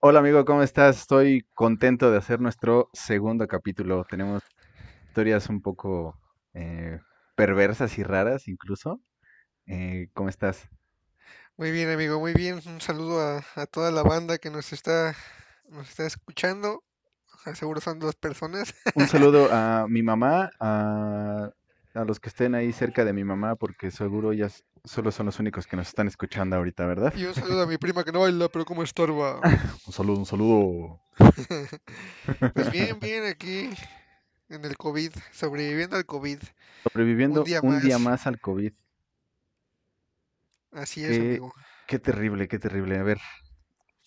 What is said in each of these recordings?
Hola amigo, ¿cómo estás? Estoy contento de hacer nuestro segundo capítulo. Tenemos historias un poco eh, perversas y raras incluso. Eh, ¿cómo estás? Muy bien, amigo, muy bien. Un saludo a, a toda la banda que nos está, nos está escuchando. Seguro son dos personas. Un saludo a mi mamá, a, a los que estén ahí cerca de mi mamá, porque seguro ellas solo son los únicos que nos están escuchando ahorita, ¿verdad? Y un saludo a mi prima que no baila, pero como estorba. Un saludo, un saludo. Pues bien, bien, aquí en el COVID, sobreviviendo al COVID. Un Sobreviviendo día un día más. más al COVID. Así es, Qué, amigo. qué terrible, qué terrible. A ver,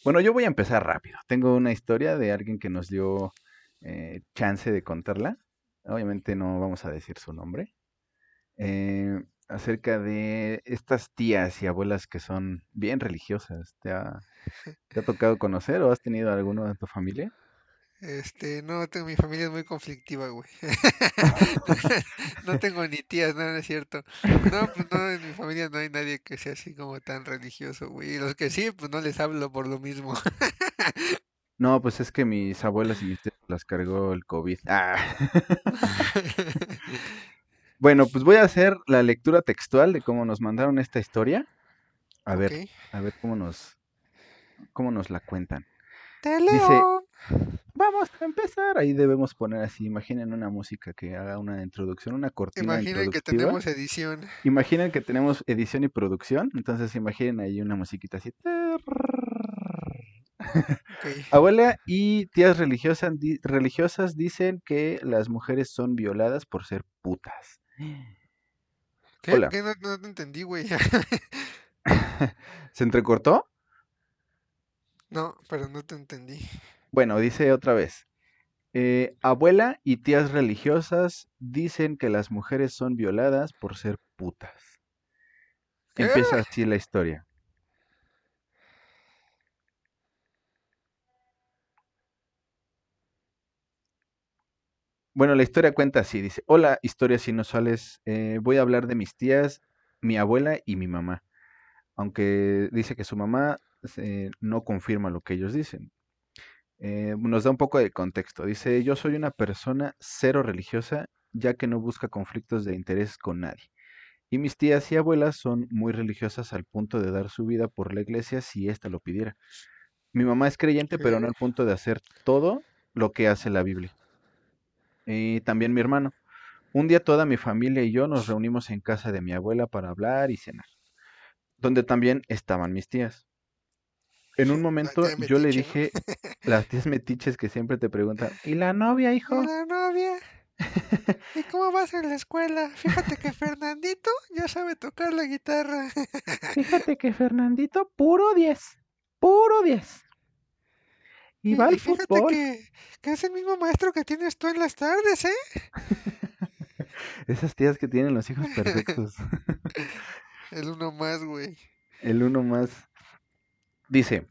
Bueno, yo voy a empezar rápido. Tengo una historia de alguien que nos dio eh, chance de contarla. Obviamente no vamos a decir su nombre. Eh, acerca de estas tías y abuelas que son bien religiosas. ¿Te ha, te ha tocado conocer o has tenido alguno de tu familia? Este, no, tengo, mi familia es muy conflictiva, güey. No tengo ni tías, no, no es cierto. No, pues no, en mi familia no hay nadie que sea así como tan religioso, güey. Y los que sí, pues no les hablo por lo mismo. No, pues es que mis abuelas y mis tías las cargó el COVID. Ah. Bueno, pues voy a hacer la lectura textual de cómo nos mandaron esta historia. A ver, a ver cómo nos, cómo nos la cuentan. Te Dice, leo. Vamos a empezar. Ahí debemos poner así, imaginen una música que haga una introducción, una cortina Imaginen que tenemos edición. Imaginen que tenemos edición y producción, entonces imaginen ahí una musiquita así. Ok. Abuela y tías religiosas, di- religiosas dicen que las mujeres son violadas por ser putas. ¿Qué? Hola. ¿Qué? No, no te entendí, güey. ¿Se entrecortó? No, pero no te entendí. Bueno, dice otra vez. Eh, abuela y tías religiosas dicen que las mujeres son violadas por ser putas. ¿Qué? Empieza así la historia. Bueno, la historia cuenta así, dice, hola, historias inusuales, eh, voy a hablar de mis tías, mi abuela y mi mamá, aunque dice que su mamá eh, no confirma lo que ellos dicen. Eh, nos da un poco de contexto, dice, yo soy una persona cero religiosa, ya que no busca conflictos de interés con nadie. Y mis tías y abuelas son muy religiosas al punto de dar su vida por la iglesia si ésta lo pidiera. Mi mamá es creyente, pero no al punto de hacer todo lo que hace la Biblia. Y también mi hermano. Un día toda mi familia y yo nos reunimos en casa de mi abuela para hablar y cenar, donde también estaban mis tías. En un momento yo le dije, las tías metiches que siempre te preguntan, ¿y la novia, ¿Y hijo? la novia? ¿Y cómo vas en la escuela? Fíjate que Fernandito ya sabe tocar la guitarra. Fíjate que Fernandito, puro 10, puro 10. Y va al fíjate fútbol. que, que es el mismo maestro que tienes tú en las tardes, ¿eh? Esas tías que tienen los hijos perfectos. El uno más, güey. El uno más. Dice,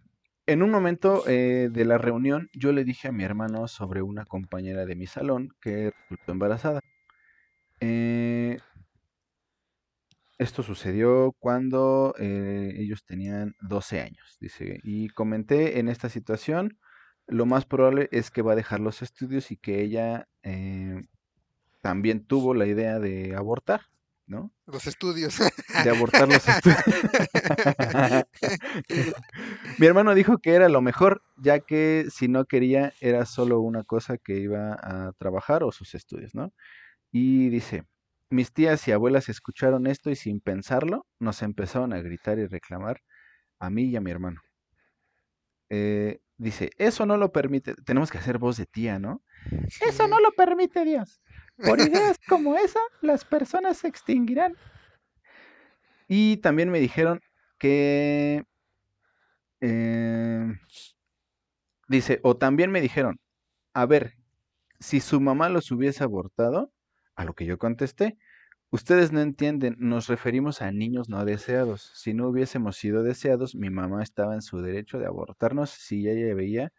en un momento eh, de la reunión yo le dije a mi hermano sobre una compañera de mi salón que resultó embarazada. Eh, esto sucedió cuando eh, ellos tenían 12 años, dice, y comenté en esta situación, lo más probable es que va a dejar los estudios y que ella eh, también tuvo la idea de abortar, ¿no? Los estudios. De abortar los estudios. Mi hermano dijo que era lo mejor, ya que si no quería era solo una cosa que iba a trabajar o sus estudios, ¿no? Y dice, mis tías y abuelas escucharon esto y sin pensarlo nos empezaron a gritar y reclamar a mí y a mi hermano. Eh, dice, eso no lo permite, tenemos que hacer voz de tía, ¿no? Eso no lo permite Dios. Por ideas como esa, las personas se extinguirán. Y también me dijeron que... eh, dice, o también me dijeron, a ver, si su mamá los hubiese abortado, a lo que yo contesté, ustedes no entienden, nos referimos a niños no deseados. Si no hubiésemos sido deseados, mi mamá estaba en su derecho de abortarnos si ella veía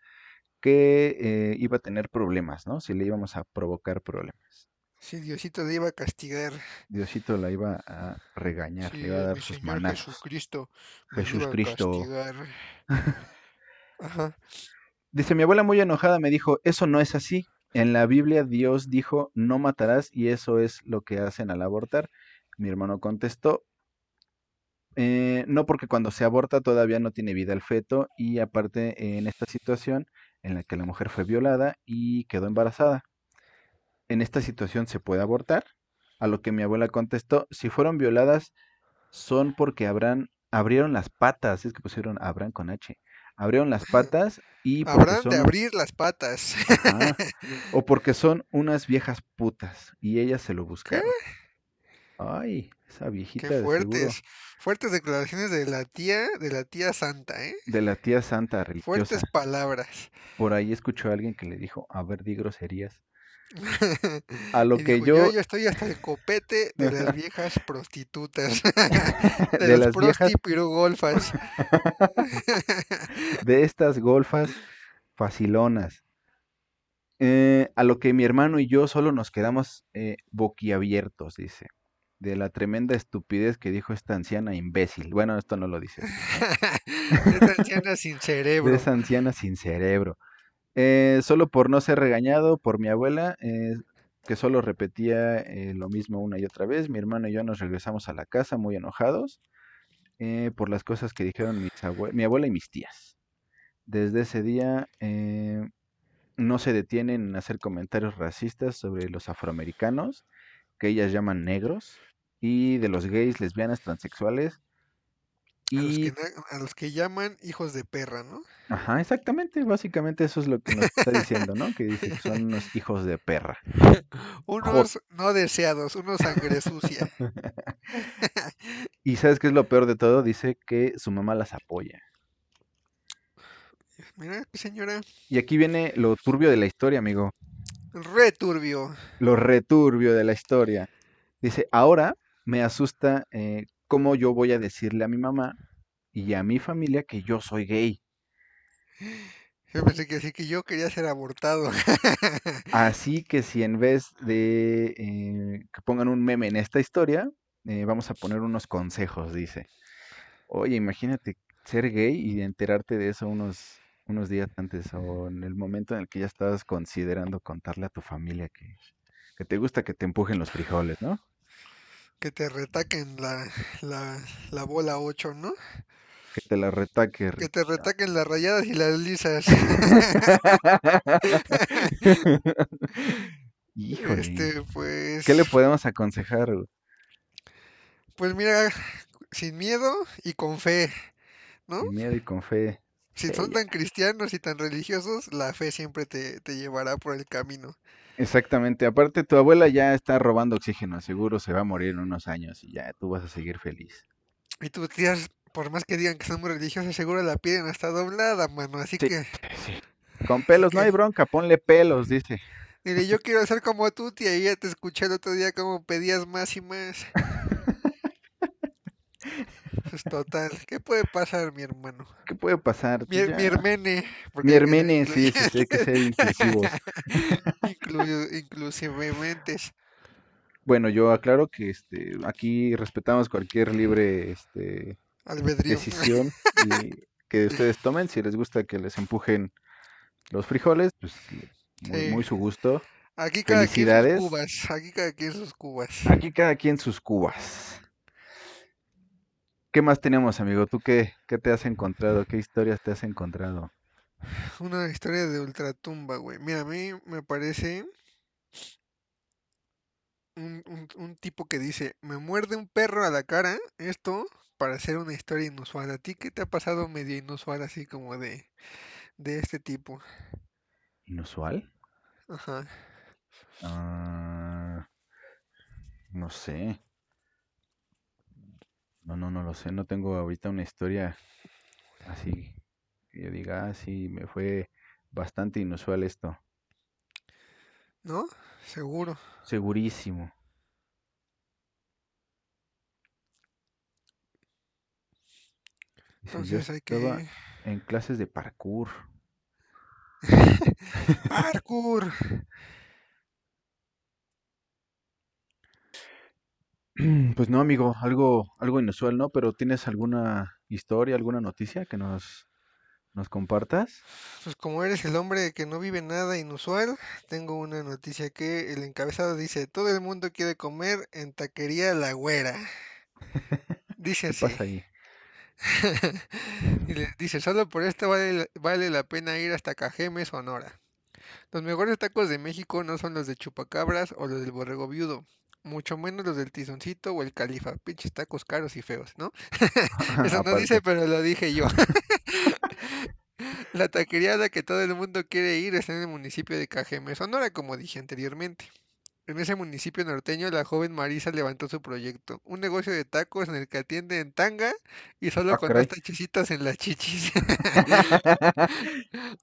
que eh, iba a tener problemas, ¿no? Si le íbamos a provocar problemas. Sí, Diosito le iba a castigar. Diosito la iba a regañar, le iba a dar mi sus Señor manazos. Jesucristo me Jesús iba a Cristo. castigar. Ajá. Dice, mi abuela muy enojada me dijo, eso no es así. En la Biblia Dios dijo, no matarás y eso es lo que hacen al abortar. Mi hermano contestó, eh, no porque cuando se aborta todavía no tiene vida el feto y aparte en esta situación en la que la mujer fue violada y quedó embarazada. En esta situación se puede abortar. A lo que mi abuela contestó, si fueron violadas son porque habrán, abrieron las patas, es que pusieron Abraham con H, abrieron las patas y Habrán de son, un- abrir las patas. ajá, o porque son unas viejas putas y ellas se lo ¿Qué? buscaron. Ay, esa Qué viejita de seguro, fuertes. Fuertes declaraciones de la tía, de la tía santa, ¿eh? de la tía santa Fuertes religiosa. palabras. Por ahí escuchó a alguien que le dijo, a ver, di groserías. A lo Y que dijo, yo, yo, yo estoy hasta el copete de las viejas prostitutas, de de las viejas, pirugolfas. de estas golfas facilonas. Eh, a lo que mi hermano y yo solo nos quedamos eh, boquiabiertos, dice, de la tremenda estupidez que dijo esta anciana imbécil. Bueno, esto no lo dice así. Anciana sin De cerebro. esa anciana sin cerebro. Eh, solo por no ser regañado por mi abuela, eh, que solo repetía eh, lo mismo una y otra vez, mi hermano y yo nos regresamos a la casa muy enojados eh, por las cosas que dijeron mi abuela y mis tías. Desde ese día eh, no se detienen en hacer comentarios racistas sobre los afroamericanos, que ellas llaman negros, y de los gays, lesbianas, transexuales. A los que, a los que llaman hijos de perra, ¿no? ajá, exactamente, básicamente eso es lo que nos está diciendo, ¿no? Que dice que son unos hijos de perra. Unos no deseados, unos sangre sucia. Y ¿sabes qué es lo peor de todo? Dice que su mamá las apoya. Mira, señora, Y aquí viene lo turbio de la historia, amigo. re turbio. Lo returbio de la historia. Dice, ahora me asusta eh, cómo yo voy a decirle a mi mamá y a mi familia que yo soy gay. Yo pensé que sí que yo quería ser abortado. Así que si en vez de eh, que pongan un meme en esta historia, eh, vamos a poner unos consejos, dice. Oye, imagínate ser gay y enterarte de eso unos, unos días antes o en el momento en el que ya estabas considerando contarle a tu familia que, que te gusta que te empujen los frijoles, ¿no? Que te retaquen la, la, la bola 8, ¿no? Que te la retaque. Que te retaquen las rayadas y las lisas. Híjole. Este, pues. ¿Qué le podemos aconsejar? Pues mira, sin miedo y con fe, ¿no? Sin miedo y con fe. Si son tan cristianos y tan religiosos, la fe siempre te, te llevará por el camino. Exactamente. Aparte, tu abuela ya está robando oxígeno. Seguro se va a morir en unos años y ya tú vas a seguir feliz. Y tus tías, por más que digan que son muy religiosas, seguro la piden hasta doblada, mano. Así Sí, que, sí. Con pelos no hay bronca, ponle pelos, dice. dile, yo quiero ser como tú, tía, y ya te escuché el otro día como pedías más y más. Total, ¿qué puede pasar, mi hermano? ¿Qué puede pasar? Mi, Pues mi hermene, Mi hermene, sí, sí, sí, hay que ser inclusivos. inclu- inclusivamente. Bueno, yo aclaro que este, aquí respetamos cualquier libre este, Albedrío. decisión y que ustedes tomen. Si les gusta que les empujen los frijoles, pues muy, Sí. muy su gusto. Aquí cada quien sus cubas. Aquí cada quien sus cubas. Aquí cada quien sus cubas. ¿Qué más tenemos, amigo? ¿Tú qué, qué te has encontrado? ¿Qué historias te has encontrado? Una historia de ultratumba, güey. Mira, a mí me parece un, un- un tipo que dice, me muerde un perro a la cara, esto para hacer una historia inusual. ¿A ti qué te ha pasado medio inusual así como de, de este tipo? ¿Inusual? Ajá. Ah, no sé. No, no, no lo sé. No tengo ahorita una historia así que yo diga, ah, sí, me fue bastante inusual esto. ¿No? Seguro. Segurísimo. Yo Entonces hay que... en clases de parkour. ¡Parkour! Pues no, amigo, algo, algo inusual, ¿no? Pero ¿tienes alguna historia, alguna noticia que nos, nos compartas? Pues como eres el hombre que no vive nada inusual, tengo una noticia que el encabezado dice, todo el mundo quiere comer en Taquería La Güera. Dice ¿Qué así. pasa ahí? Y le dice, solo por esto vale, la- vale la pena ir hasta Cajeme, Sonora. Los mejores tacos de México no son los de chupacabras o los del borrego viudo, mucho menos los del tizoncito o el califa, pinches tacos caros y feos, ¿no? Eso no dice, pero lo dije yo. La taquería a la que todo el mundo quiere ir está en el municipio de Cajeme, Sonora, como dije anteriormente. En ese municipio norteño, la joven Marisa levantó su proyecto, un negocio de tacos en el que atiende en tanga y solo Ah, con dos caray. tachecitos en las chichis.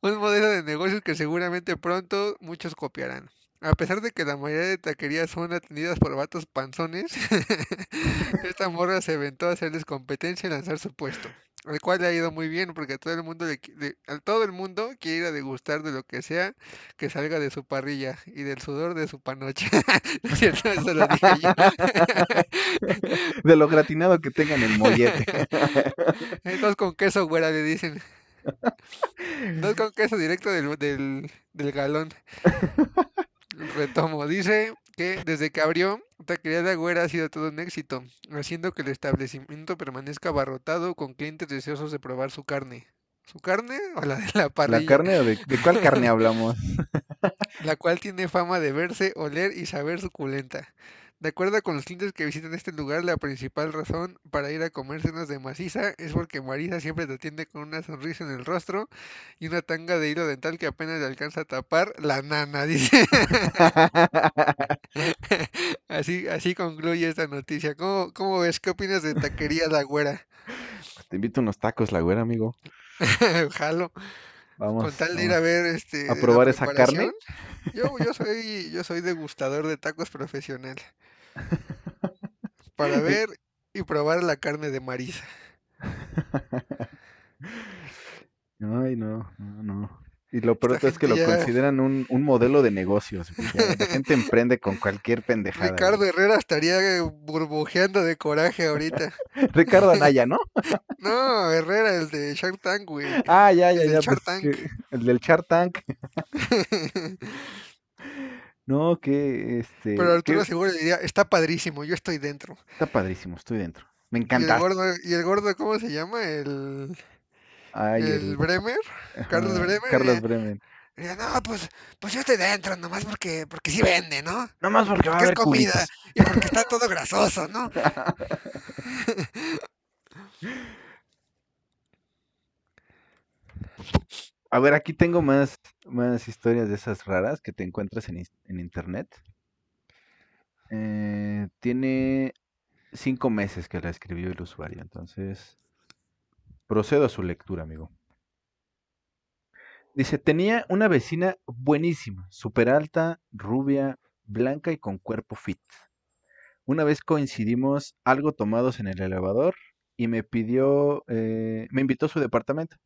Un modelo de negocios que seguramente pronto muchos copiarán. A pesar de que la mayoría de taquerías son atendidas por vatos panzones, esta morra se aventó a hacerles competencia y lanzar su puesto, el cual le ha ido muy bien porque a todo el mundo le le- a todo el mundo quiere ir a degustar de lo que sea que salga de su parrilla y del sudor de su panocha. No es cierto, eso lo dije yo. De lo gratinado que tengan el mollete. Dos con queso, güera, le dicen. Dos con queso directo del, del, del galón. Retomo, dice que desde que abrió, Taquería La Güera ha sido todo un éxito, haciendo que el establecimiento permanezca abarrotado con clientes deseosos de probar su carne. ¿Su carne o la de la ¿La parrilla? carne o de, de cuál carne hablamos? La cual tiene fama de verse, oler y saber suculenta. De acuerdo con los clientes que visitan este lugar, la principal razón para ir a comer cenas de maciza es porque Marisa siempre te atiende con una sonrisa en el rostro y una tanga de hilo dental que apenas le alcanza a tapar la nana, dice. Así, así concluye esta noticia. ¿Cómo, cómo ves? ¿Qué opinas de Taquería La Güera? Te invito unos tacos, la güera, amigo. Jalo. Con Vamos, tal de ir a ver este a probar esa carne. yo, yo soy, yo soy degustador de tacos profesional. Para ver y probar la carne de Marisa. Ay, no, no, no. Y lo peor es que lo ya- consideran un, un modelo de negocios. La gente emprende con cualquier pendejada. Ricardo. Herrera estaría burbujeando de coraje ahorita. Ricardo Anaya, ¿no? No, Herrera, el de Shark Tank, güey. Ah, ya, ya, El del ya. Shark Pues, que- el del Char Tank. No, que este. Pero Arturo que seguro diría, está padrísimo, yo estoy dentro. está padrísimo, estoy dentro. Me Y el encanta. gordo, y el gordo, ¿cómo se llama? El, Ay, el el. Bremer. Carlos ajá, Bremer. Carlos diría, no, pues, pues yo estoy dentro, nomás porque, porque sí vende, ¿no? No más porque va a Porque es haber comida cubitos. y porque está todo grasoso, ¿no? A ver, aquí tengo más, más historias de esas raras que te encuentras en, en internet. Eh, tiene cinco meses que la escribió el usuario, entonces procedo a su lectura, amigo. Dice, tenía una vecina buenísima, súper alta, rubia, blanca y con cuerpo fit. Una vez coincidimos algo tomados en el elevador y me pidió, eh, me invitó a su departamento.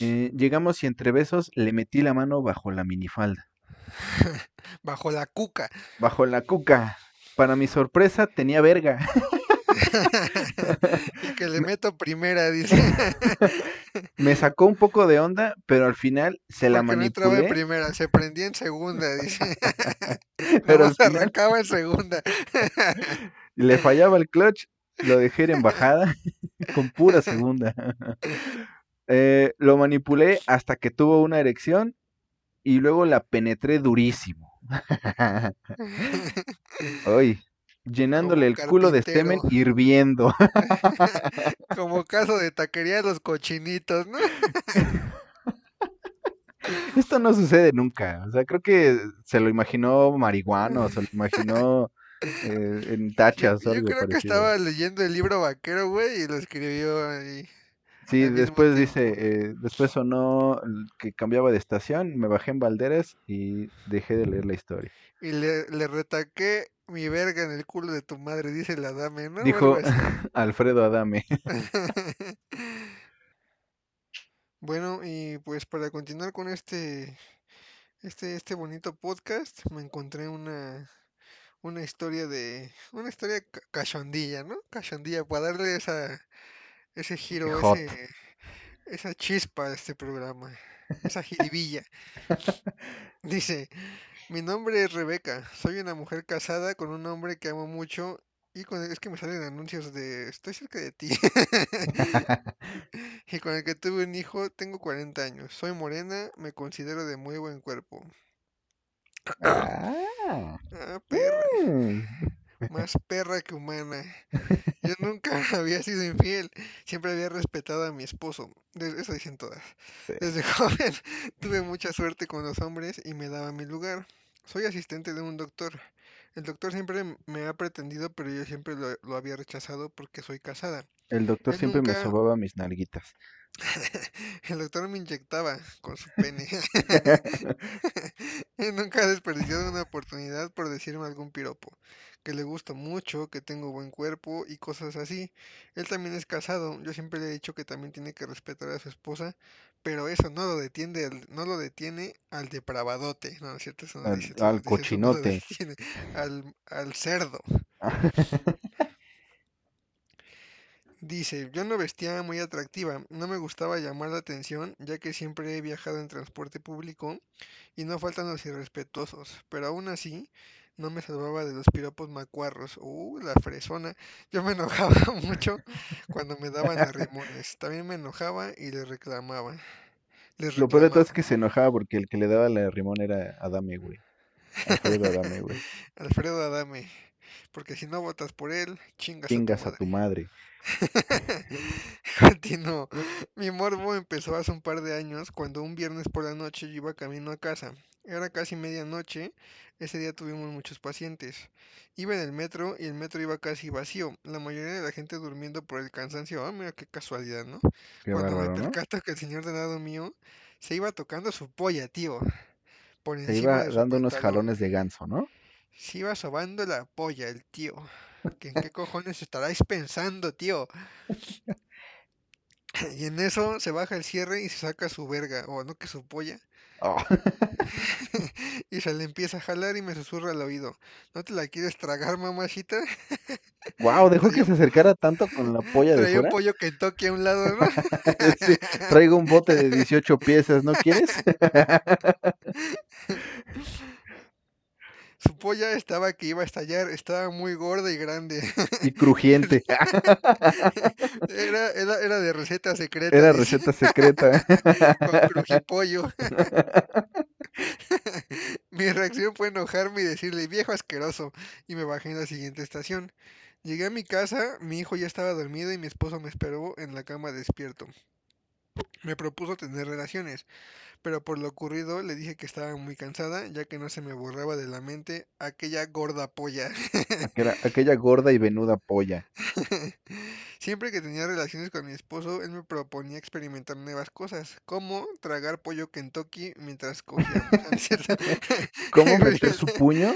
Eh, llegamos y entre besos le metí la mano bajo la minifalda, Bajo la cuca. bajo la cuca. Para mi sorpresa tenía verga. y que le meto primera, dice. Me sacó un poco de onda, pero al final se la Porque no entraba en manipulé. primera, se prendía en segunda, dice. Pero al final- arrancaba en segunda. Le fallaba el clutch, lo dejé en bajada con pura segunda. Eh, lo manipulé hasta que tuvo una erección y luego la penetré durísimo. Ay, llenándole el culo de semen hirviendo. Como caso de taquería de los cochinitos, ¿no? Esto no sucede nunca. O sea, creo que se lo imaginó marihuano, se lo imaginó eh, en Yo, tachas o yo algo creo que estaba leyendo el libro vaquero, güey, y lo escribió ahí. Sí, después dice, eh, después sonó que cambiaba de estación, me bajé en Valderas y dejé de leer la historia. Y le, le retaqué mi verga en el culo de tu madre, dice la dame, ¿no? Dijo. Alfredo Adame. Bueno, y pues para continuar con este, este, este bonito podcast, me encontré una, una historia de, una historia ca- cachondilla, ¿no? Cachondilla, para darle esa, ese giro, Hot. ese, esa chispa de este programa, esa jiribilla. Dice, mi nombre es Rebeca, soy una mujer casada con un hombre que amo mucho y con es que me salen anuncios de estoy cerca de ti. y con el que tuve un hijo, tengo 40 años. Soy morena, me considero de muy buen cuerpo. Ah, Ah, perra, mm, más perra que humana. Yo nunca había sido infiel, siempre había respetado a mi esposo. Eso dicen todas. sí. Desde joven tuve mucha suerte con los hombres y me daba mi lugar. Soy asistente de un doctor. El doctor siempre me ha pretendido, pero yo siempre lo, lo había rechazado porque soy casada. El doctor Él siempre me sobaba mis nalguitas. el doctor me inyectaba con su pene. Él nunca ha desperdiciado una oportunidad por decirme algún piropo, que le gusto mucho, que tengo buen cuerpo y cosas así. Él también es casado, yo siempre le he dicho que también tiene que respetar a su esposa, pero eso no lo detiene, al- no lo detiene al depravadote, no, no es cierto, eso no Al, dice, al dice eso, no lo cochinote. detiene al, al cerdo. Dice, yo no vestía muy atractiva, no me gustaba llamar la atención, ya que siempre he viajado en transporte público y no faltan los irrespetuosos, pero aún así no me salvaba de los piropos macuarros. Uh, la fresona. Yo me enojaba mucho cuando me daban arrimones. También me enojaba y les reclamaba. Les Lo peor de todo reclamaba. es que se enojaba porque el que le daba la rimón era Adame, güey. Alfredo Adame, güey. Alfredo Adame. Porque si no votas por él, chingas a tu Chingas a madre. tu madre. Continuó. Mi morbo empezó hace un par de años cuando un viernes por la noche yo iba camino a casa. Era casi medianoche. Ese día tuvimos muchos pacientes. Iba en el metro y el metro iba casi vacío. La mayoría de la gente durmiendo por el cansancio. Ah, mira qué casualidad, ¿no? Qué Cuando me ¿no? percato que el señor del lado mío se iba tocando su polla, tío, por Se encima iba de su dando unos pantalón. jalones de ganso, ¿no? Se iba sobando la polla el tío. ¿Que ¿En qué cojones estaráis pensando, tío? Y en eso se baja el cierre y se saca su verga, o no que su polla, Oh. y se le empieza a jalar y me susurra al oído. ¿No te la quieres tragar, mamachita? Wow, dejó que se acercara tanto con la polla de traía un fuera. pollo Kentucky a un lado, ¿no? Sí, traigo un bote de 18 piezas, ¿no quieres? Su polla estaba que iba a estallar, estaba muy gorda y grande. Y crujiente. Era, era, era de receta secreta, Era receta secreta. con crujipollo. Mi reacción fue enojarme y decirle, viejo asqueroso, y me bajé en la siguiente estación. Llegué a mi casa, mi hijo ya estaba dormido y mi esposo me esperó en la cama despierto. Me propuso tener relaciones, pero por lo ocurrido le dije que estaba muy cansada, ya que no se me borraba de la mente aquella gorda polla. Aquella, aquella gorda y venuda polla. Siempre que tenía relaciones con mi esposo, él me proponía experimentar nuevas cosas, como tragar pollo Kentucky mientras cogíamos. ¿no es cierto? ¿Cómo meter su puño?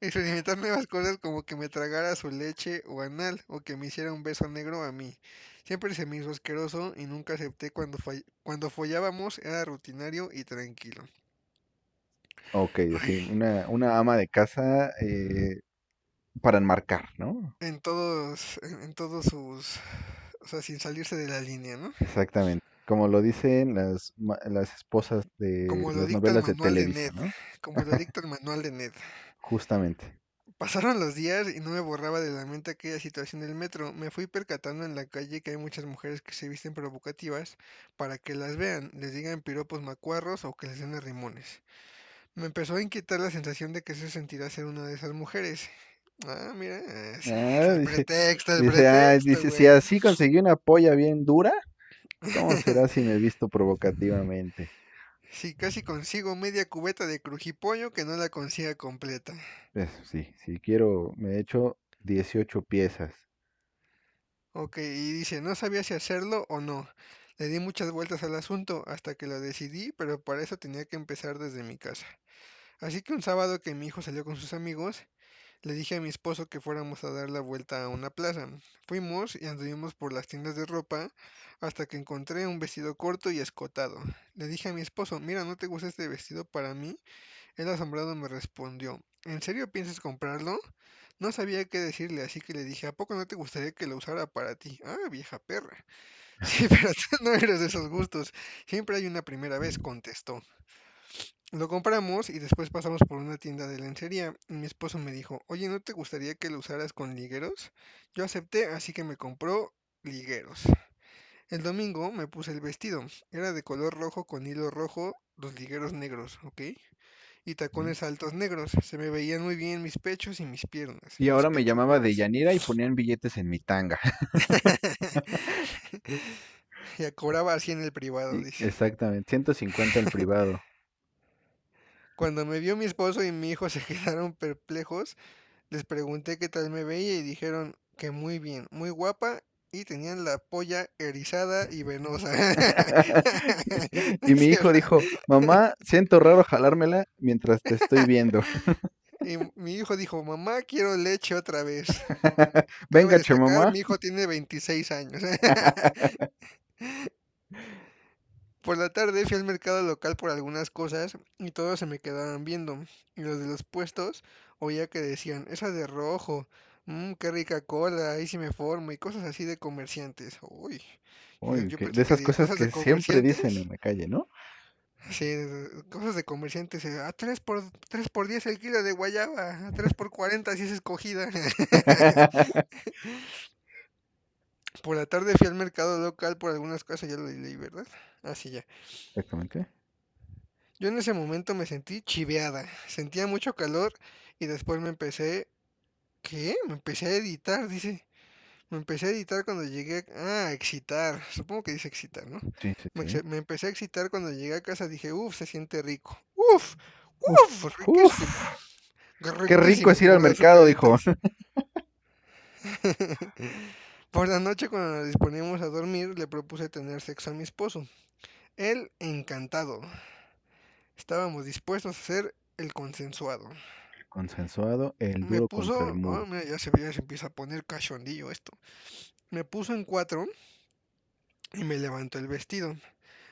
Experimentar nuevas cosas como que me tragara su leche o anal, o que me hiciera un beso negro a mí. Siempre se me hizo asqueroso y nunca acepté cuando, fall- cuando follábamos, era rutinario y tranquilo. Ok, sí, una, una ama de casa eh, para enmarcar, ¿no? en todos, en, en todos sus, o sea, sin salirse de la línea, ¿no? Exactamente. Como lo dicen las, las esposas de Como las novelas de Ned, ¿no? como lo dicta el manual de Ned. Justamente. Pasaron los días y no me borraba de la mente aquella situación del metro. Me fui percatando en la calle que hay muchas mujeres que se visten provocativas para que las vean, les digan piropos macuarros o que les den arrimones. Me empezó a inquietar la sensación de que se sentirá ser una de esas mujeres. Ah, mira, es, es Ah, el dice, pretexto, el dice, ah, pretexto, dice, si así conseguí una polla bien dura, ¿cómo será si me he visto provocativamente? Si casi consigo media cubeta de crujipollo que no la consiga completa. Eso sí, si quiero, me he hecho 18 piezas. Ok, y dice, no sabía si hacerlo o no. Le di muchas vueltas al asunto hasta que lo decidí, pero para eso tenía que empezar desde mi casa. Así que un sábado que mi hijo salió con sus amigos, le dije a mi esposo que fuéramos a dar la vuelta a una plaza. Fuimos y anduvimos por las tiendas de ropa hasta que encontré un vestido corto y escotado. Le dije a mi esposo, mira, ¿no te gusta este vestido para mí? Él asombrado me respondió, ¿en serio piensas comprarlo? No sabía qué decirle, así que le dije, ¿a poco no te gustaría que lo usara para ti? Ah, vieja perra. Sí, pero tú no eres de esos gustos. Siempre hay una primera vez, contestó. Lo compramos y después pasamos por una tienda de lencería. y Mi esposo me dijo, oye, ¿no te gustaría que lo usaras con ligueros? Yo acepté, así que me compró ligueros. El domingo me puse el vestido. Era de color rojo con hilo rojo, los ligueros negros, ¿ok? Y tacones altos negros. Se me veían muy bien mis pechos y mis piernas. Y ahora me llamaba de. Yanira y ponían billetes en mi tanga. Ya cobraba así en el privado, dice. exactamente, 150 el privado. Cuando me vio mi esposo y mi hijo se quedaron perplejos, les pregunté qué tal me veía y dijeron que muy bien, muy guapa y tenían la polla erizada y venosa. Y mi hijo dijo, mamá, siento raro jalármela mientras te estoy viendo. Y mi hijo dijo, mamá, quiero leche otra vez. Venga, che, mamá. mi hijo tiene 26 años. Por la tarde fui al mercado local por algunas cosas y todos se me quedaban viendo. Y los de los puestos oía que decían, esa de rojo, mmm, qué rica cola, ahí sí me formo y cosas así de comerciantes. Uy, Uy, yo que- de que esas diría, cosas que siempre dicen en la calle, ¿no? Sí, cosas de comerciantes. eh, A 3 por, 3 por 10 el kilo de guayaba, a 3 por 40 si es escogida. Por la tarde fui al mercado local por algunas cosas, ya lo leí, ¿verdad? Así ya. Exactamente. Yo en ese momento me sentí chiveada, sentía mucho calor y después me empecé, ¿qué? Me empecé a editar, dice. Me empecé a editar cuando llegué, a... ah, excitar, supongo que dice excitar, ¿no? Sí, sí, Me, sí. exe- me empecé a excitar cuando llegué a casa, dije, uff, se siente rico. Uff, Uf, uff, riquísimo, uf. Qué rico es ir al mercado, dijo. Por la noche cuando nos disponíamos a dormir, le propuse tener sexo a mi esposo. Él encantado. Estábamos dispuestos a hacer el consensuado. Consensuado, el Me duro contra el puso, ah, mira, ya se, ya se empieza a poner cachondillo esto. Me puso en cuatro y me levantó el vestido.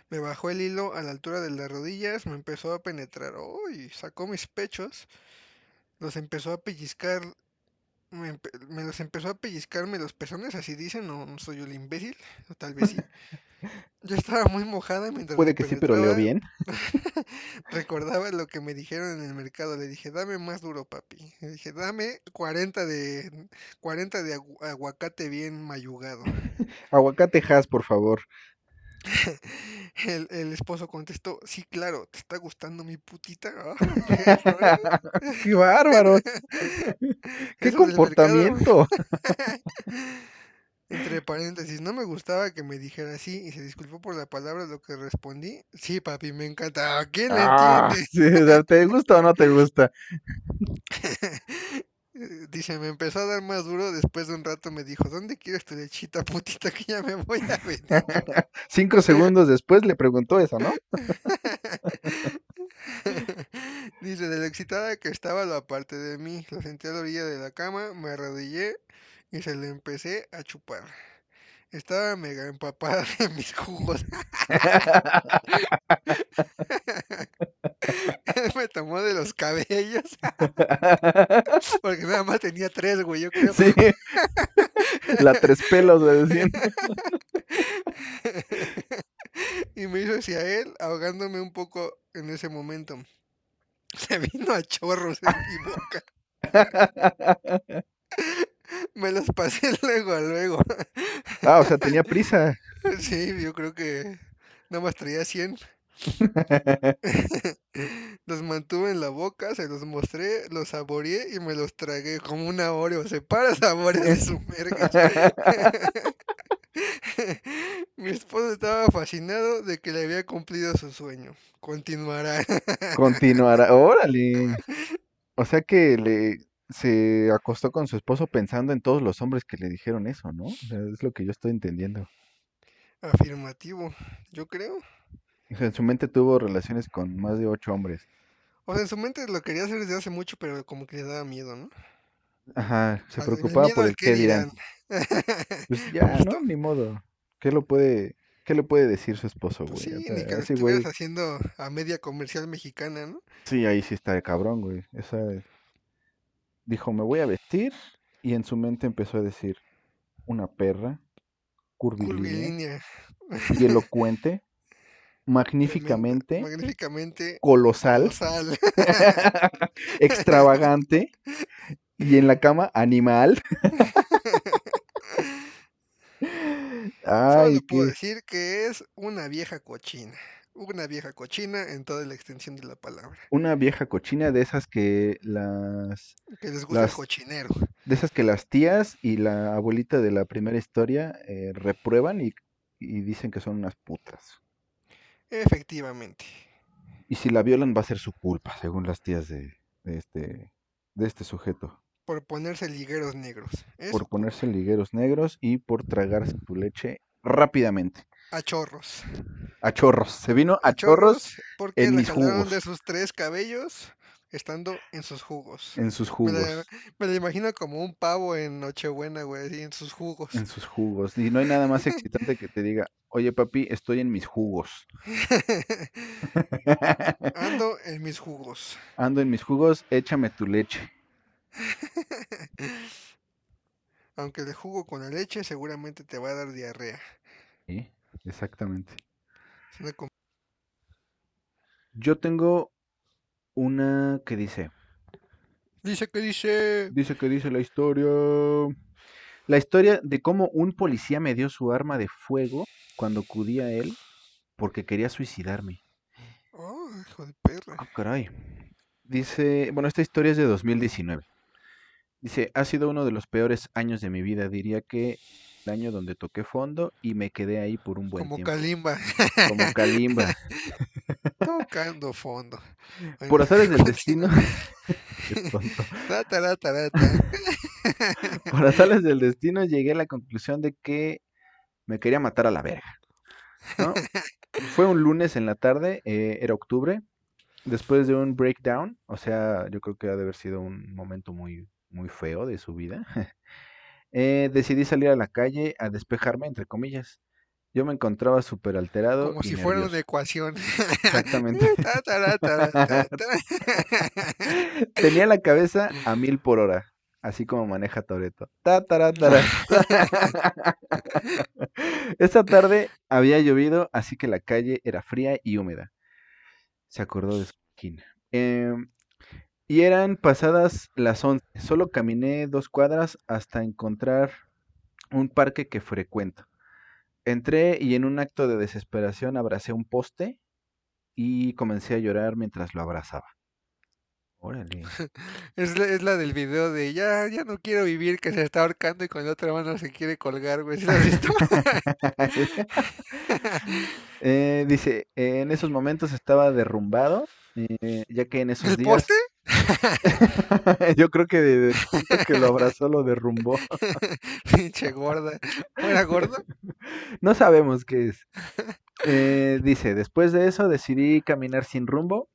Me bajó el hilo a la altura de las rodillas, me empezó a penetrar. Uy, sacó mis pechos, los empezó a pellizcar, me, me los empezó a pellizcarme los pezones, así dicen, no, no soy yo el imbécil, o tal vez sí. Yo estaba muy mojada mientras Puede que sí, pero leo bien. Recordaba lo que me dijeron en el mercado. Le dije, dame más duro, papi. Le dije, dame 40 de 40 de agu- aguacate bien mayugado. Aguacatejas, por favor. El, el esposo contestó, sí, claro, ¿te está gustando mi putita? ¡Qué bárbaros! ¡Qué comportamiento! Entre paréntesis, no me gustaba que me dijera así y se disculpó por la palabra, lo que respondí, sí, papi, me encanta. ¿A quién le Ah, entiende? sí, ¿te gusta o no te gusta? Eh, Dice, me empezó a dar más duro, después de un rato me dijo, ¿dónde quieres tu lechita putita que ya me voy a venir? Cinco segundos después le preguntó eso, ¿no? Dice, de lo excitada que estaba lo aparte de mí, lo senté a la orilla de la cama, me arrodillé y se le empecé a chupar. Estaba mega empapada de mis jugos. Él me tomó de los cabellos, porque nada más tenía tres, güey, yo creo. Sí, la tres pelos, le decían. y me hizo hacia él, ahogándome un poco en ese momento. Se vino a chorros en mi boca. Me los pasé luego, luego. Ah, o sea, tenía prisa. Sí, yo creo que nada más traía 100. Los mantuve en la boca, se los mostré, los saboreé y me los tragué como una Oreo. Separa sabores de su. Mi esposo estaba fascinado de que le había cumplido su sueño. Continuará. Continuará. Órale. O sea que le se acostó con su esposo pensando en todos los hombres que le dijeron eso, ¿no? O sea, es lo que yo estoy entendiendo. Afirmativo, yo creo. O sea, en su mente tuvo relaciones con más de ocho hombres. O sea, en su mente lo quería hacer desde hace mucho, pero como que le daba miedo, ¿no? Ajá, se El preocupaba por el qué dirán. dirán. Pues ya. ¿no? Ni modo. ¿Qué lo puede, qué le puede decir su esposo, Pues güey? O sí, sea, ni que ese güey, haciendo a media comercial mexicana, ¿no? sí, ahí sí está de cabrón, güey. Esa dijo, me voy a vestir y en su mente empezó a decir, una perra, curvilínea, y elocuente, magníficamente, Magníficamente colosal, colosal. extravagante, y en la cama, animal. Solo Ay, puedo qué. decir que es una vieja cochina. Una vieja cochina en toda la extensión de la palabra. Una vieja cochina de esas que las, Que les gusta el cochinero. de esas que las tías y la abuelita de la primera historia eh, reprueban y, y dicen que son unas putas. Efectivamente. Y si la violan va a ser su culpa, según las tías de, de este, de este sujeto. Por ponerse ligueros negros. Por ponerse ligueros negros y por tragarse tu leche rápidamente. A chorros. A chorros. Se vino a A chorros chorros porque en la mis jalaron de jugos. sus tres cabellos estando en sus jugos. En sus Me la, jugos. me la imagino como un pavo en Nochebuena, güey, así en sus jugos. En sus jugos. Y no hay nada más excitante que te diga, oye papi, estoy en mis jugos. Ando en mis jugos. Ando en mis jugos, échame tu leche. Aunque el jugo con la leche seguramente te va a dar diarrea. Sí, exactamente. Yo tengo una que dice, Dice que dice. dice que dice la historia. La historia de cómo un policía me dio su arma de fuego cuando acudí a él porque quería suicidarme. Oh, hijo de perra. Ah, caray. Dice, bueno, esta historia es de 2019. Dice, ha sido uno de los peores años de mi vida. Diría que el año donde toqué fondo y me quedé ahí por un buen Como tiempo. Kalimba. Como Kalimba. Tocando fondo. Por azares del destino. Por azares del destino llegué a la conclusión de que me quería matar a la verga. ¿no? Fue un lunes en la tarde, eh, era octubre, después de un breakdown, o sea, yo creo que ha de haber sido un momento muy, muy feo de su vida. Eh, decidí salir a la calle a despejarme, entre comillas. Yo me encontraba súper alterado Como y si fuera una nervioso. ecuación. Exactamente. Ta, ta, ta, ta, ta, ta. Tenía la cabeza a mil por hora, así como maneja Toreto. Esta tarde había llovido, así que la calle era fría y húmeda. Se acordó de su esquina. Em, y eran pasadas las 11. Solo caminé dos cuadras hasta encontrar un parque que frecuento. Entré y en un acto de desesperación abracé un poste y comencé a llorar mientras lo abrazaba. Órale. Es la, es la del video de ya, ya no quiero vivir, que se está ahorcando y con la otra mano se quiere colgar, güey. ¿Sí lo has visto? Eh, dice, "Eh, en esos momentos estaba derrumbado, eh, ya que en esos ¿El días, poste? yo creo que de, que lo abrazó lo derrumbó. Pinche gorda. ¿No era gordo? No sabemos qué es. Eh, dice, después de eso decidí caminar sin rumbo,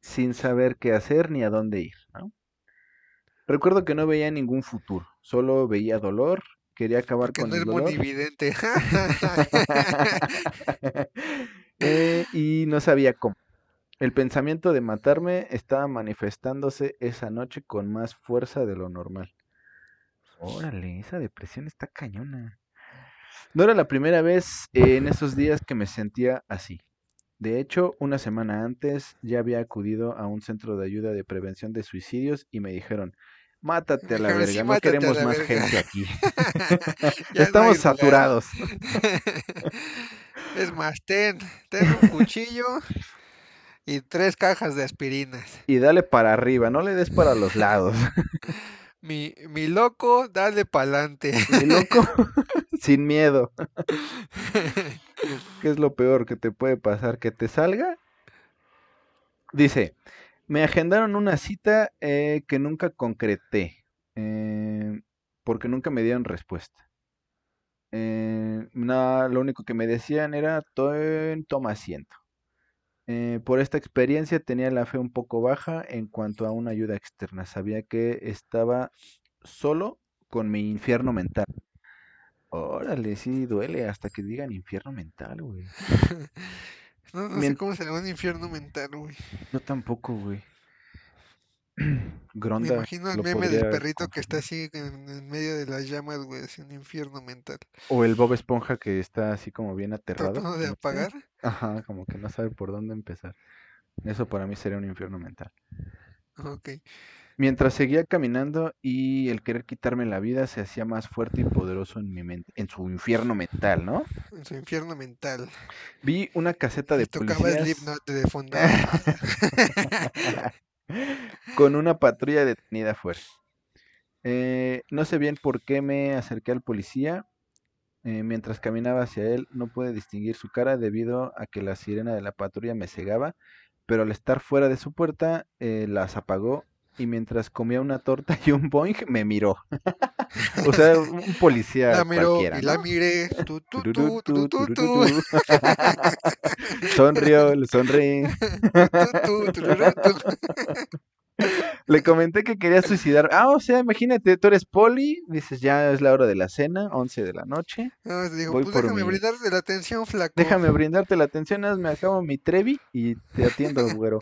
sin saber qué hacer ni a dónde ir, ¿no? Recuerdo que no veía ningún futuro, solo veía dolor, quería acabar Porque con no el es dolor. monividente. Eh, y no sabía cómo. El pensamiento de matarme estaba manifestándose esa noche con más fuerza de lo normal. Órale, esa depresión está cañona. No era la primera vez en esos días que me sentía así. De hecho, una semana antes ya había acudido a un centro de ayuda de prevención de suicidios y me dijeron, mátate a la sí, verga, no queremos más verga. gente aquí. No Estamos saturados. Es más, ten, ten un cuchillo y tres cajas de aspirinas. Y dale para arriba, no le des para los lados. Mi, mi loco, dale pa'lante. Mi loco, sin miedo. ¿Qué es lo peor que te puede pasar? ¿Que te salga? Dice, me agendaron una cita eh, que nunca concreté, eh, porque nunca me dieron respuesta. Eh, nada, lo único que me decían era, "Ten- toma asiento. Eh, por esta experiencia tenía la fe un poco baja en cuanto a una ayuda externa. Sabía que estaba solo con mi infierno mental. Órale, sí duele hasta que digan infierno mental, güey. No, no sé cómo se le va un infierno mental, güey. Yo tampoco, güey. Me Gronda imagino el meme del perrito que está así en, en medio de las llamas, güey, así un infierno mental. O el Bob Esponja que está así como bien aterrado. Tratando de apagar. ajá, como que no sabe por dónde empezar. Eso para mí sería un infierno mental. Ok. Mientras seguía caminando y el querer quitarme la vida se hacía más fuerte y poderoso en mi mente, en su infierno mental, ¿no? En su infierno mental. Vi una caseta Y de tocaba policías Slipknot de fondo. con una patrulla detenida afuera. Eh, no sé bien por qué me acerqué al policía. Eh, mientras caminaba hacia él, no pude distinguir su cara debido a que la sirena de la patrulla me cegaba, pero al estar fuera de su puerta, eh, las apagó y mientras comía una torta y un boing, me miró. O sea, un policía La miró cualquiera, y la ¿no? miré. Tu, tu, tu. Sonrió, le sonreí. Le comenté que quería suicidar. Ah, o sea, imagínate, tú eres poli, dices, ya es la hora de la cena, 11 de la noche. No, dijo, Voy pues por déjame mi- brindarte la atención, flaco. Déjame brindarte la atención, hazme acabo mi trevi y te atiendo, güero.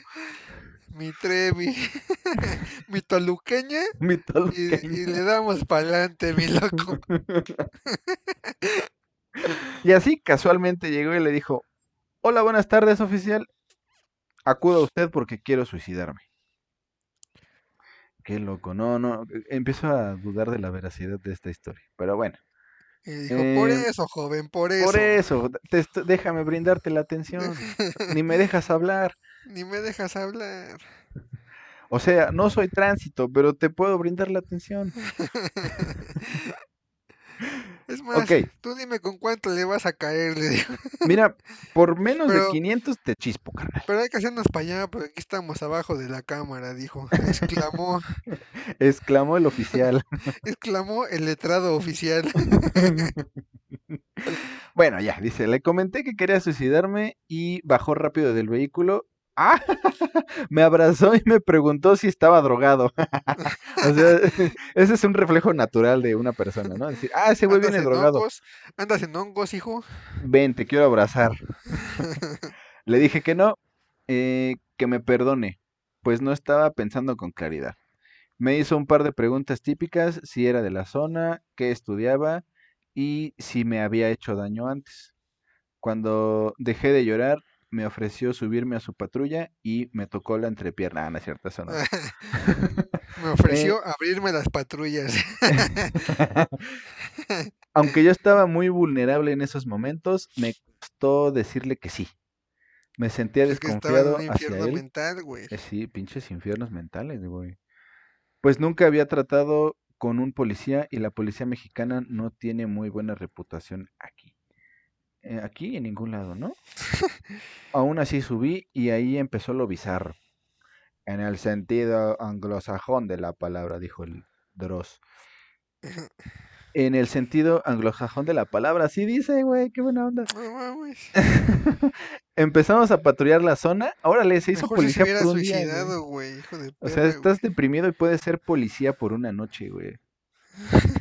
Mi Trevi. mi toluqueña. Mi Y, toluqueño. y le damos pa'lante, mi loco. Y así casualmente llegó y le dijo, hola, buenas tardes, oficial. Acuda usted porque quiero suicidarme. Qué loco, no, no, empiezo a dudar de la veracidad de esta historia. Pero bueno, Y dijo, por Eh, eso, joven, por eso. por eso, te déjame brindarte la atención. Ni me dejas hablar. Ni me dejas hablar. O sea, no soy tránsito, pero te puedo brindar la atención. Es más, Ok, tú dime con cuánto le vas a caer, le dijo. mira, por menos de Pero- 500 te chispo, carnal. Pero hay que hacernos para allá, porque aquí estamos abajo de la cámara, dijo. Exclamó, Exclamó el oficial. exclamó el letrado oficial. Bueno, ya, dice, le comenté que quería suicidarme y bajó rápido del vehículo. ¡Ah! Me abrazó y me preguntó si estaba drogado. o sea, ese es un reflejo natural de una persona, ¿no? Decir, ah, ese güey viene en drogado. hongos, andas en hongos, hijo. Ven, te quiero abrazar. Le dije que no, eh, que me perdone, pues no estaba pensando con claridad. Me hizo un par de preguntas típicas, si era de la zona, qué estudiaba y si me había hecho daño antes. Cuando dejé de llorar, me ofreció subirme a su patrulla y me tocó la entrepierna. Ah, no es cierto, eso no. Me ofreció abrirme las patrullas. Aunque yo estaba muy vulnerable en esos momentos, me costó decirle que sí. Me sentía Es que estaba en desconfiado un hacia infierno él. mental, güey. Eh, sí, pinches infiernos mentales, güey. Pues nunca había tratado con un policía y la policía mexicana no tiene muy buena reputación aquí. Eh, aquí en ningún lado, ¿no? Aún así subí y ahí empezó lo bizarro. En el sentido anglosajón de la palabra, dijo el Dross. En el sentido anglosajón de la palabra, sí dice, güey, qué buena onda. Empezamos a patrullar la zona. Órale, se hizo Mejor se policía hubiera por un día, güey. Hijo de O sea, perra, estás deprimido y puedes ser policía por una noche, güey.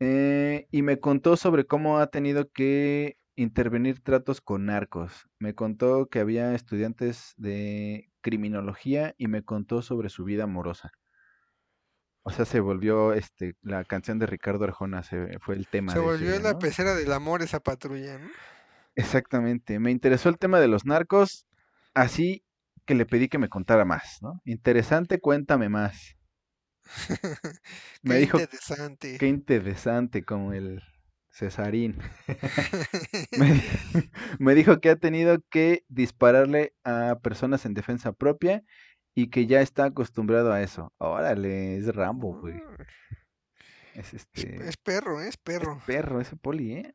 Eh, y me contó sobre cómo ha tenido que intervenir tratos con narcos. Me contó que había estudiantes de criminología y me contó sobre su vida amorosa. O sea, se volvió este la canción de Ricardo Arjona, se, fue el tema Se de volvió ese, la ¿no? pecera del amor esa patrulla, ¿no? Exactamente. Me interesó el tema de los narcos, así que le pedí que me contara más, ¿no? Interesante, cuéntame más. Me Qué dijo, interesante. qué interesante, como el Cesarín. Me, di- me dijo que ha tenido que dispararle a personas en defensa propia y que ya está acostumbrado a eso. Órale, es Rambo, güey. Es Es, este es perro, es es perro. perro, ese poli, ¿eh?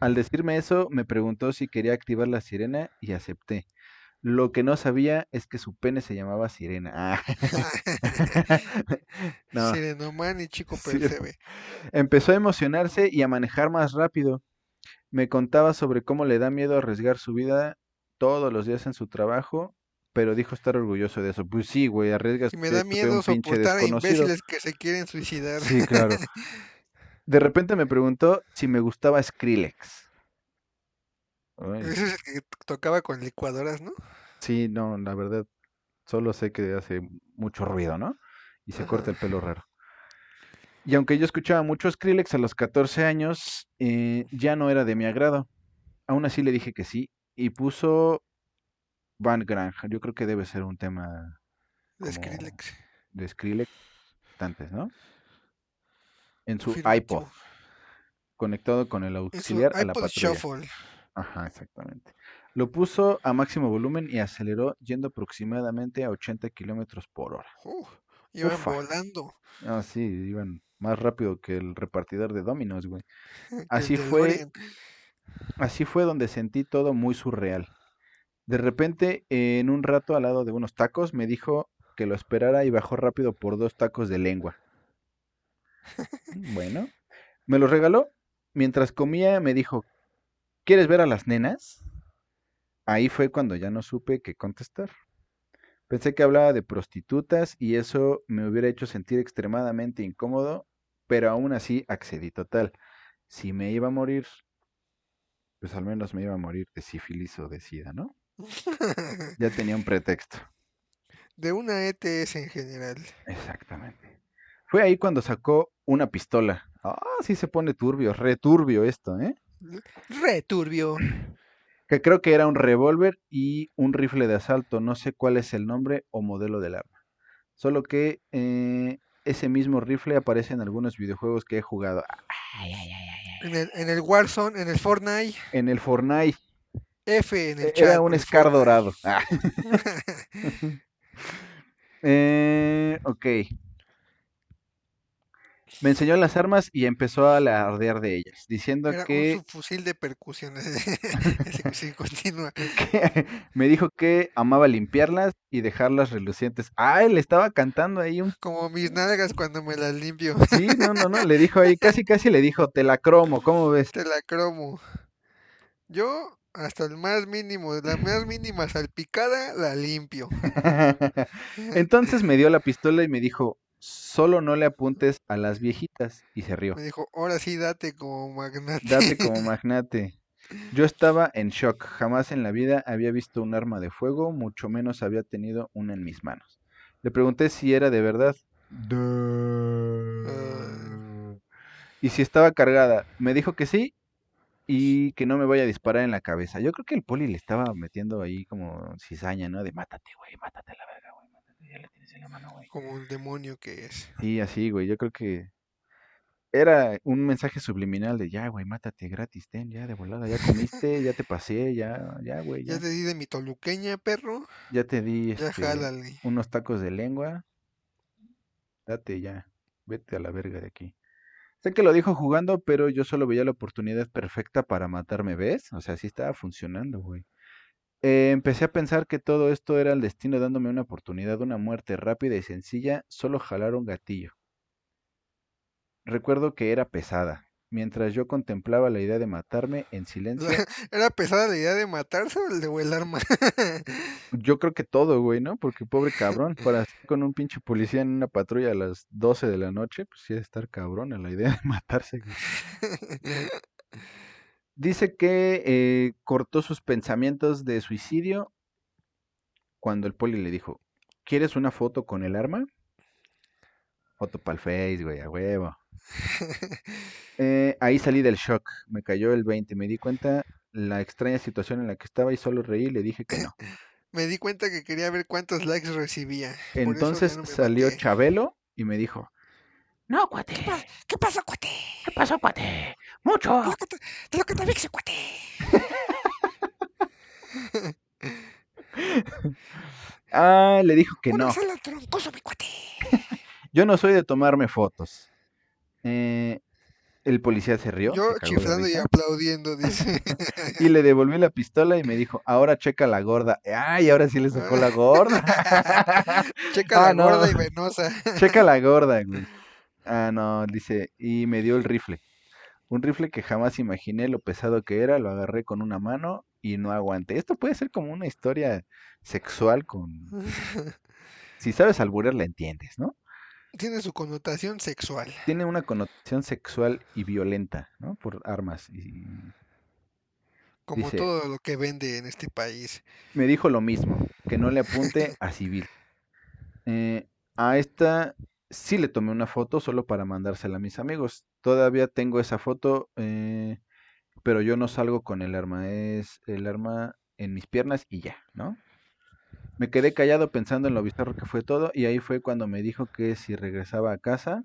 Al decirme eso, me preguntó si quería activar la sirena y acepté. Lo que no sabía es que su pene se llamaba Sirena. Ah. No, Sirenoman y Chico Sí. Percebe. empezó a emocionarse y a manejar más rápido. Me contaba sobre cómo le da miedo arriesgar su vida todos los días en su trabajo, pero dijo estar orgulloso de eso. Pues sí, güey, arriesgas Y me da miedo soportar a imbéciles que se quieren suicidar. Sí, claro. De repente me preguntó si me gustaba Skrillex. Ay, Ese es el que tocaba con licuadoras, ¿no? sí, no, la verdad, Solo sé que hace mucho ruido, ¿no? Y se corta el pelo raro. Y aunque yo escuchaba mucho Skrillex a los 14 años, eh, ya no era de mi agrado. Aún así le dije que sí. Y puso Van Granja. Yo creo que debe ser un tema De Skrillex. de Skrillex antes, ¿no? En su iPod, conectado con el auxiliar a la iPod patrulla. Shuffle. Ajá, exactamente. Lo puso a máximo volumen y aceleró yendo aproximadamente a 80 kilómetros por hora. Uf, iban Ufa. volando. Ah, sí, iban más rápido que el repartidor de Dominos, güey. Así fue, así fue donde sentí todo muy surreal. De repente, en un rato al lado de unos tacos, me dijo que lo esperara y bajó rápido por dos tacos de lengua. Bueno, me los regaló. Mientras comía, me dijo, ¿quieres ver a las nenas? Ahí fue cuando ya no supe qué contestar. Pensé que hablaba de prostitutas y eso me hubiera hecho sentir extremadamente incómodo, pero aún así accedí total. Si me iba a morir, pues al menos me iba a morir de sífilis o de sida, ¿no? Ya tenía un pretexto. De una ETS en general. Exactamente. Fue ahí cuando sacó una pistola. Ah, sí se pone turbio, re turbio esto, ¿eh? Returbio. Que creo que era un revólver y un rifle de asalto. No sé cuál es el nombre o modelo del arma. Solo que eh, ese mismo rifle aparece en algunos videojuegos que he jugado. Ay, ay, ay, ay, ay. En el, en el Warzone, en el Fortnite. En el Fortnite F en el e- chat. era un Scar dorado. Ah. Eh, ok. Me enseñó las armas y empezó a alardear de ellas, diciendo Era un que, subfusil de percusión. Ese que sí continúa. que- me dijo que amaba limpiarlas y dejarlas relucientes. Ah, le estaba cantando ahí un Como mis nalgas cuando me las limpio. Sí, no, no, no, le dijo ahí, casi, casi le dijo, te la cromo, ¿cómo ves? Te la cromo. Yo, hasta el más mínimo, la más mínima salpicada, la limpio. Entonces me dio la pistola y me dijo, solo no le apuntes a las viejitas. Y se rió. Me dijo, ahora sí date como magnate. Date como magnate. Yo estaba en shock. Jamás en la vida había visto un arma de fuego, mucho menos había tenido una en mis manos. Le pregunté si era de verdad. Y si estaba cargada. Me dijo que sí y que no me vaya a disparar en la cabeza. Yo creo que el poli le estaba metiendo ahí como cizaña, ¿no? De mátate, güey, mátate a la verga, ya la tienes en la mano, güey. Como el demonio que es. Sí, así, güey, yo creo que era un mensaje subliminal de ya, güey, mátate gratis, ten, ya de volada, ya comiste, ya te pasé, ya, ya, güey, Ya ya. te di de mi toluqueña, perro. Ya te di Ya este, jálale. unos tacos de lengua. Date ya, vete a la verga de aquí. Sé que lo dijo jugando, pero yo solo veía la oportunidad perfecta para matarme, ¿ves? O sea, sí estaba funcionando, güey. Eh, empecé a pensar que todo esto era el destino dándome una oportunidad, una muerte rápida y sencilla, solo jalar un gatillo. Recuerdo que era pesada. Mientras yo contemplaba la idea de matarme en silencio, ¿Era pesada la idea de matarse o el de el arma? yo creo que todo, güey, ¿no? Porque pobre cabrón, para estar con un pinche policía en una patrulla a las 12 de la noche, pues sí, es estar cabrón la idea de matarse. güey. Dice que eh, cortó sus pensamientos de suicidio cuando el poli le dijo, ¿quieres una foto con el arma? Foto para el Face, güey, a huevo. Eh, ahí salí del shock, me cayó el 20, me di cuenta la extraña situación en la que estaba y solo reí y le dije que no. Me di cuenta que quería ver cuántos likes recibía. Entonces no salió maté. Chabelo y me dijo, no, cuate, ¿Qué pasa, cuate? ¿qué pasó, cuate? Mucho. De lo que te, de lo que te cuate. Ah, le dijo que Una no. sala troncoso, mi cuate. Yo no soy de tomarme fotos. Eh, el policía se rió, Yo se chiflando y aplaudiendo, dice. y le devolví la pistola y me dijo, ahora checa la gorda. Ay, ahora sí le sacó la gorda. Checa Ah, la no. gorda y venosa. checa la gorda, güey. Ah, no, dice, y me dio el rifle. Un rifle que jamás imaginé lo pesado que era, lo agarré con una mano y no aguanté. Esto puede ser como una historia sexual con... Si sabes alburear, la entiendes, ¿no? Tiene su connotación sexual. Tiene una connotación sexual y violenta, ¿no? Por armas. Y Como Dice- todo lo que vende en este país. me dijo lo mismo. que no le apunte a civil. Eh, a esta sí le tomé una foto solo para mandársela a mis amigos. Todavía tengo esa foto, eh, pero yo no salgo con el arma. Es el arma en mis piernas y ya, ¿no? Me quedé callado pensando en lo bizarro que fue todo y ahí fue cuando me dijo que si regresaba a casa.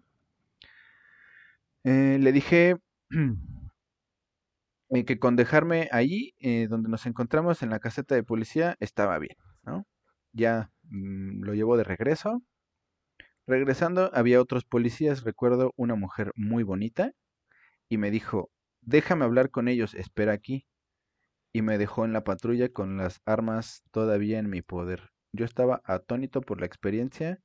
Eh, le dije eh, que con dejarme allí, donde nos encontramos en la caseta de policía, estaba bien, ¿no? Ya mm, lo llevó de regreso. Regresando, había otros policías, recuerdo una mujer muy bonita, y me dijo, déjame hablar con ellos, espera aquí. Y me dejó en la patrulla con las armas todavía en mi poder. Yo estaba atónito por la experiencia,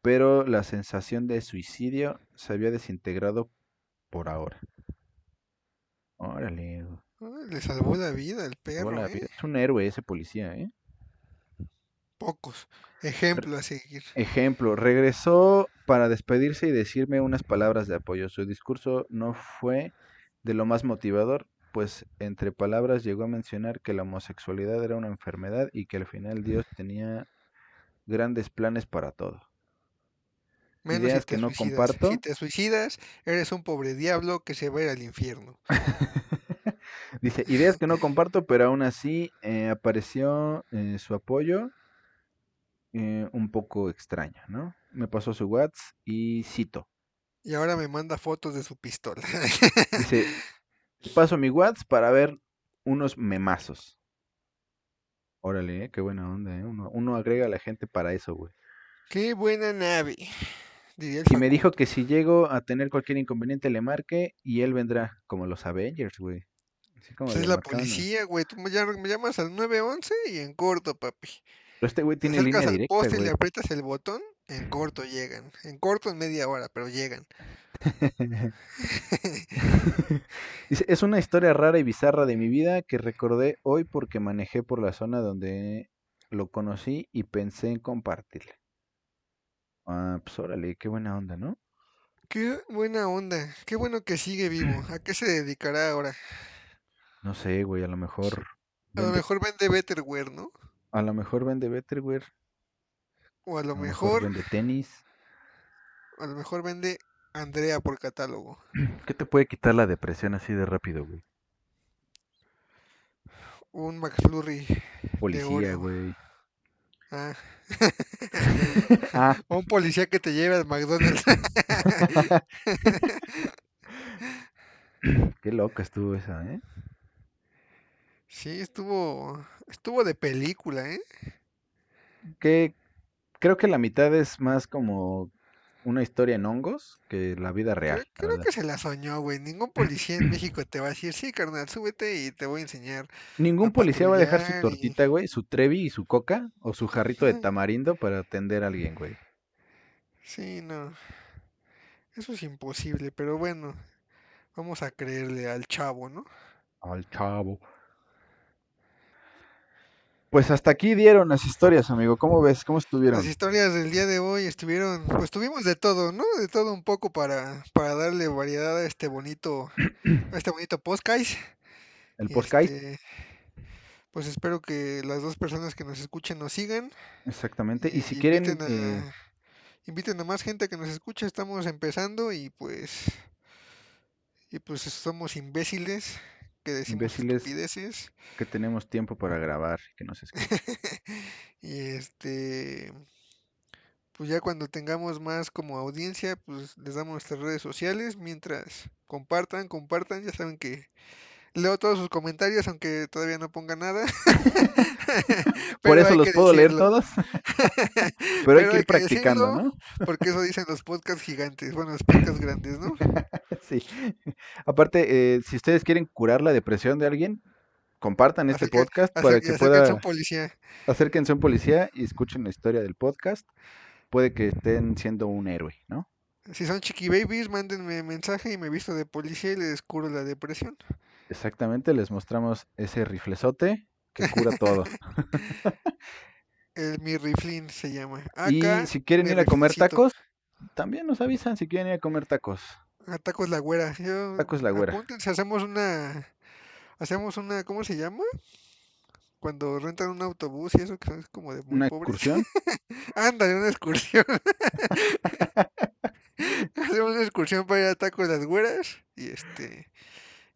pero la sensación de suicidio se había desintegrado por ahora. Órale, le salvó la vida el perro, la ¿eh? vida. Es un héroe ese policía, ¿eh? Pocos. Ejemplo a seguir. Ejemplo, regresó para despedirse y decirme unas palabras de apoyo. Su discurso no fue de lo más motivador, pues entre palabras llegó a mencionar que la homosexualidad era una enfermedad y que al final Dios tenía grandes planes para todo. Menos Ideas que no suicidas. Si comparto. te suicidas, eres un pobre diablo que se va a ir al infierno. Dice, ideas que no comparto, pero aún así eh, apareció eh, su apoyo eh, un poco extraño, ¿no? Me pasó su WhatsApp y cito. Y ahora me manda fotos de su pistola. Dice, "Te paso mi WhatsApp para ver unos memazos. Órale, eh, qué buena onda, ¿eh? Uno, uno agrega a la gente para eso, güey. Qué buena nave. Diría Y me dijo que si llego a tener cualquier inconveniente le marque y él vendrá, como los Avengers, güey. Así como Pues es la policía, güey. Tú me llamas al 911 y en corto, papi. Pero este güey tiene línea al directa, poste le aprietas el botón, en corto llegan. En corto en media hora, pero llegan. Es una historia rara y bizarra de mi vida que recordé hoy porque manejé por la zona donde lo conocí y pensé en compartirle. Ah, pues órale, qué buena onda, ¿no? Qué buena onda. Qué bueno que sigue vivo. ¿A qué se dedicará ahora? No sé, güey, a lo mejor A lo mejor vende Betterware, ¿no? A lo mejor vende Betterware, O a lo a lo mejor mejor, vende tenis. a lo mejor vende Andrea por catálogo. ¿Qué te puede quitar la depresión así de rápido, güey? Un McFlurry Policía, güey. Ah. Ah, un policía que te lleve al McDonald's. qué loca estuvo esa, ¿eh? Sí, estuvo, estuvo de película, ¿eh? Que creo que la mitad es más como una historia en hongos que la vida real, creo que se la soñó, güey. Ningún policía en México te va a decir, sí, carnal, súbete y te voy a enseñar a Ningún policía va a dejar su tortita, güey, su trevi y su coca o su jarrito de tamarindo para atender a alguien, güey. Sí, no. Eso es imposible, pero bueno, vamos a creerle al chavo, ¿no? Al chavo. Pues hasta aquí dieron las historias, amigo. ¿Cómo ves? ¿Cómo Las estuvieron? historias del día de hoy estuvieron, pues tuvimos de todo, ¿no? De todo un poco para, para darle variedad a este bonito, a este bonito podcast. El Y podcast, este, pues espero que las dos personas que nos escuchen nos sigan exactamente. Y si quieren, inviten eh, a, inviten a más gente que nos escuche. Estamos empezando y pues, y pues somos imbéciles que decimos imbéciles, estupideces. que tenemos tiempo para grabar, que nos escuchen. Y este, pues ya cuando tengamos más como audiencia, pues les damos nuestras redes sociales. Mientras compartan, compartan, ya saben que leo todos sus comentarios, aunque todavía no ponga nada. Por eso los puedo leer todos, pero hay que hay ir que practicando, decirlo ¿no? porque eso dicen los podcasts gigantes, bueno, los podcasts grandes, ¿no? Sí. Aparte, eh, si ustedes quieren curar la depresión de alguien, compartan este Acerca, podcast para que acérquense a un pueda policía. acérquense a un policía y escuchen la historia del podcast. Puede que estén siendo un héroe, ¿no? Si son chiqui babies, mándenme mensaje y me visto de policía y les curo la depresión. Exactamente, les mostramos ese riflezote que cura todo. El mi riflín se llama. Y si quieren ir a comer tacos, también nos avisan si quieren ir a comer tacos. A Tacos La Güera. Yo, Tacos la güera. apúntense, hacemos una, hacemos una, ¿cómo se llama? cuando rentan un autobús y eso que es como de muy ¿Una pobres. excursión? Ándale, una excursión. Hacemos una excursión para ir a Taco de las Güeras y este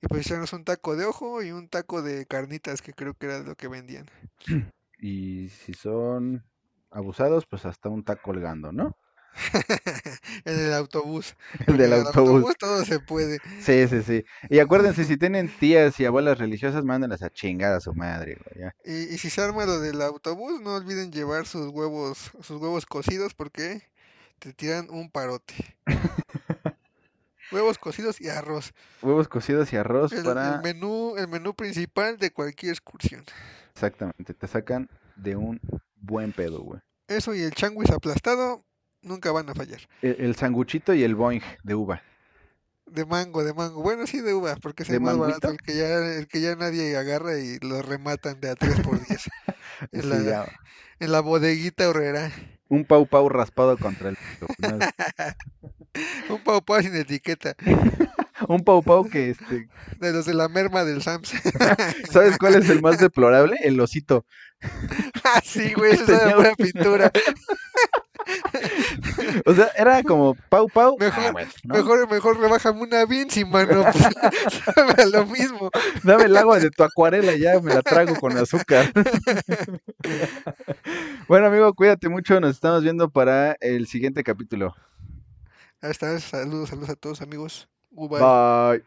y pues echarnos un taco de ojo y un taco de carnitas que creo que era lo que vendían. Y si son abusados, pues hasta un taco colgando, ¿no? en el autobús. El del en el autobús. todo se puede. Sí, sí, sí. Y acuérdense, si tienen tías y abuelas religiosas, mándenlas a chingar a su madre, güey. Y, y si se arma lo del autobús, no olviden llevar sus huevos, sus huevos cocidos porque te tiran un parote. Huevos cocidos y arroz. Huevos cocidos y arroz El, el para... menú, el menú principal de cualquier excursión. Exactamente, te sacan de un buen pedo, güey. Eso y el changuis aplastado nunca van a fallar. El, el sanguchito y el boing de uva. De mango, de mango. Bueno, sí de uva, porque es ¿De el más barato, manguito? el que ya, el que ya nadie agarra y lo rematan de a 3 por 10. En, Sí, la, ya. en la bodeguita horrera. Un pau pau raspado contra el... Un pau pau sin etiqueta. Un pau pau que, este... De los de la merma del Sams. ¿Sabes cuál es el más deplorable? El osito. ah, sí, güey, esa es un- buena pintura. O sea, era como pau pau. Mejor- Ah, bueno, ¿no? Mejor, mejor rebájame una Vinci, mano. A lo mismo. Dame el agua de tu acuarela, ya me la trago con azúcar. bueno, amigo, cuídate mucho. Nos estamos viendo para el siguiente capítulo. Está, saludos, saludos a todos amigos. Bye.